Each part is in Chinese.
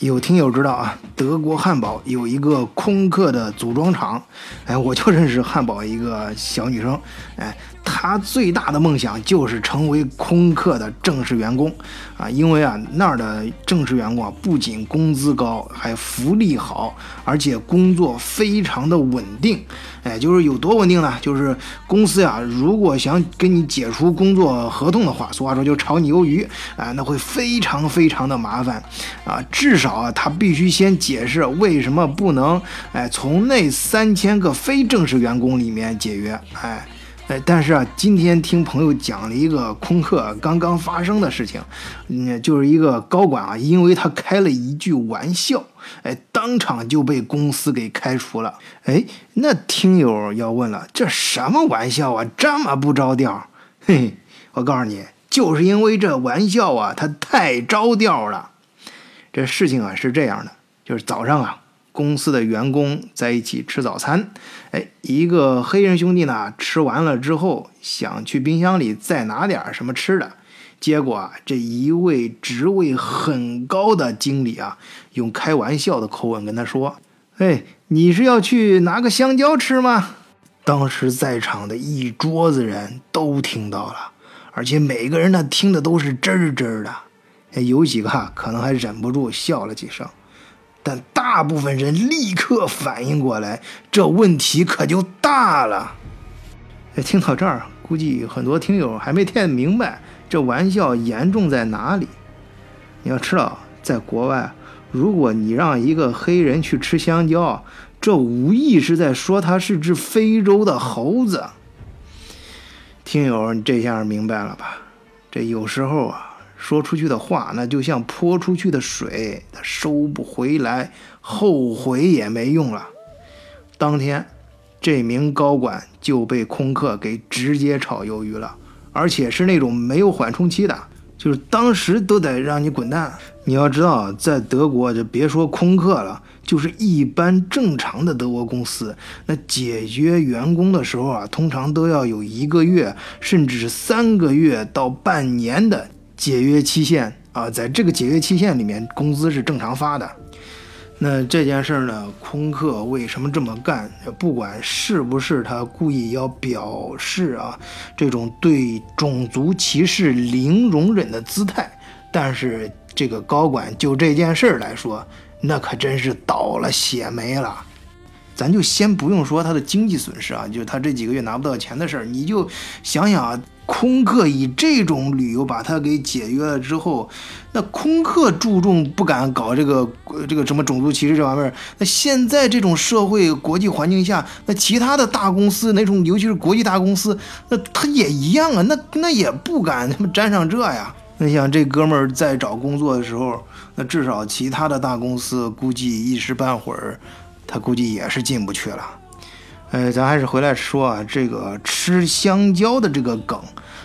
有听友知道啊，德国汉堡有一个空客的组装厂，哎，我就认识汉堡一个小女生，哎。她最大的梦想就是成为空客的正式员工，啊，因为啊那儿的正式员工啊不仅工资高，还福利好，而且工作非常的稳定。哎，就是有多稳定呢？就是公司呀，如果想跟你解除工作合同的话，俗话说就炒你鱿鱼，啊，那会非常非常的麻烦，啊，至少啊他必须先解释为什么不能，哎，从那三千个非正式员工里面解约，哎。哎，但是啊，今天听朋友讲了一个空客刚刚发生的事情，嗯，就是一个高管啊，因为他开了一句玩笑，哎，当场就被公司给开除了。哎，那听友要问了，这什么玩笑啊，这么不着调？嘿嘿，我告诉你，就是因为这玩笑啊，它太着调了。这事情啊是这样的，就是早上啊。公司的员工在一起吃早餐，哎，一个黑人兄弟呢，吃完了之后想去冰箱里再拿点什么吃的，结果啊，这一位职位很高的经理啊，用开玩笑的口吻跟他说：“哎，你是要去拿个香蕉吃吗？”当时在场的一桌子人都听到了，而且每个人呢听的都是真真的，有几个可能还忍不住笑了几声。但大部分人立刻反应过来，这问题可就大了。哎，听到这儿，估计很多听友还没听明白这玩笑严重在哪里。你要知道，在国外，如果你让一个黑人去吃香蕉，这无疑是在说他是只非洲的猴子。听友，你这下明白了吧？这有时候啊。说出去的话，那就像泼出去的水，它收不回来，后悔也没用了。当天，这名高管就被空客给直接炒鱿鱼了，而且是那种没有缓冲期的，就是当时都得让你滚蛋。你要知道，在德国，就别说空客了，就是一般正常的德国公司，那解约员工的时候啊，通常都要有一个月，甚至是三个月到半年的。解约期限啊，在这个解约期限里面，工资是正常发的。那这件事儿呢，空客为什么这么干？不管是不是他故意要表示啊这种对种族歧视零容忍的姿态，但是这个高管就这件事儿来说，那可真是倒了血霉了。咱就先不用说他的经济损失啊，就是他这几个月拿不到钱的事儿，你就想想啊。空客以这种理由把他给解约了之后，那空客注重不敢搞这个这个什么种族歧视这方面。那现在这种社会国际环境下，那其他的大公司那种尤其是国际大公司，那他也一样啊，那那也不敢他妈沾上这呀。那像这哥们儿在找工作的时候，那至少其他的大公司估计一时半会儿，他估计也是进不去了。呃，咱还是回来说啊，这个吃香蕉的这个梗，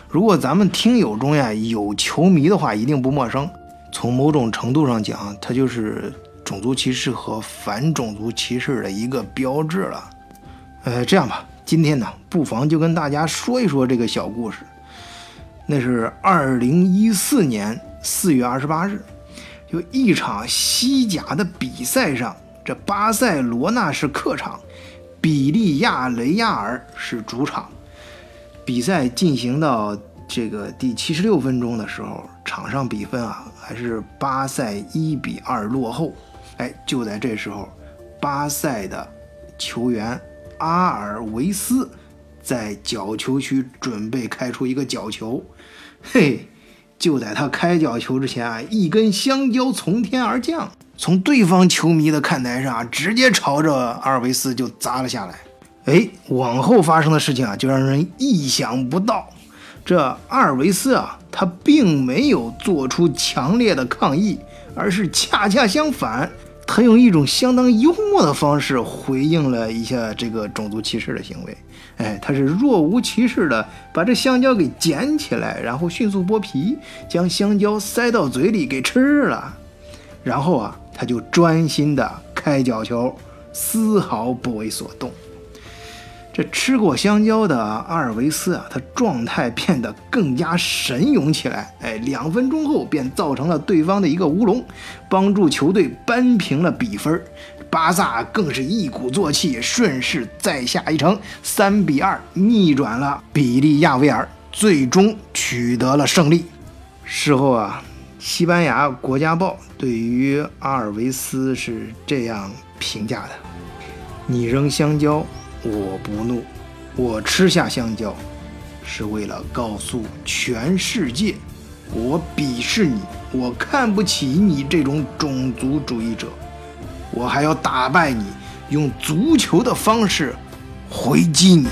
如果咱们听友中呀有球迷的话，一定不陌生。从某种程度上讲，它就是种族歧视和反种族歧视的一个标志了。呃，这样吧，今天呢，不妨就跟大家说一说这个小故事。那是二零一四年四月二十八日，就一场西甲的比赛上，这巴塞罗那是客场。比利亚雷亚尔是主场，比赛进行到这个第七十六分钟的时候，场上比分啊还是巴塞一比二落后。哎，就在这时候，巴塞的球员阿尔维斯在角球区准备开出一个角球，嘿，就在他开角球之前啊，一根香蕉从天而降。从对方球迷的看台上啊直接朝着阿尔维斯就砸了下来。哎，往后发生的事情啊，就让人意想不到。这阿尔维斯啊，他并没有做出强烈的抗议，而是恰恰相反，他用一种相当幽默的方式回应了一下这个种族歧视的行为。哎，他是若无其事的把这香蕉给捡起来，然后迅速剥皮，将香蕉塞到嘴里给吃了。然后啊。他就专心的开脚球，丝毫不为所动。这吃过香蕉的阿尔维斯啊，他状态变得更加神勇起来。哎，两分钟后便造成了对方的一个乌龙，帮助球队扳平了比分。巴萨更是一鼓作气，顺势再下一城，三比二逆转了比利亚维尔，最终取得了胜利。事后啊，西班牙国家报对于阿尔维斯是这样评价的：“你扔香蕉。”我不怒，我吃下香蕉，是为了告诉全世界，我鄙视你，我看不起你这种种族主义者，我还要打败你，用足球的方式回击你。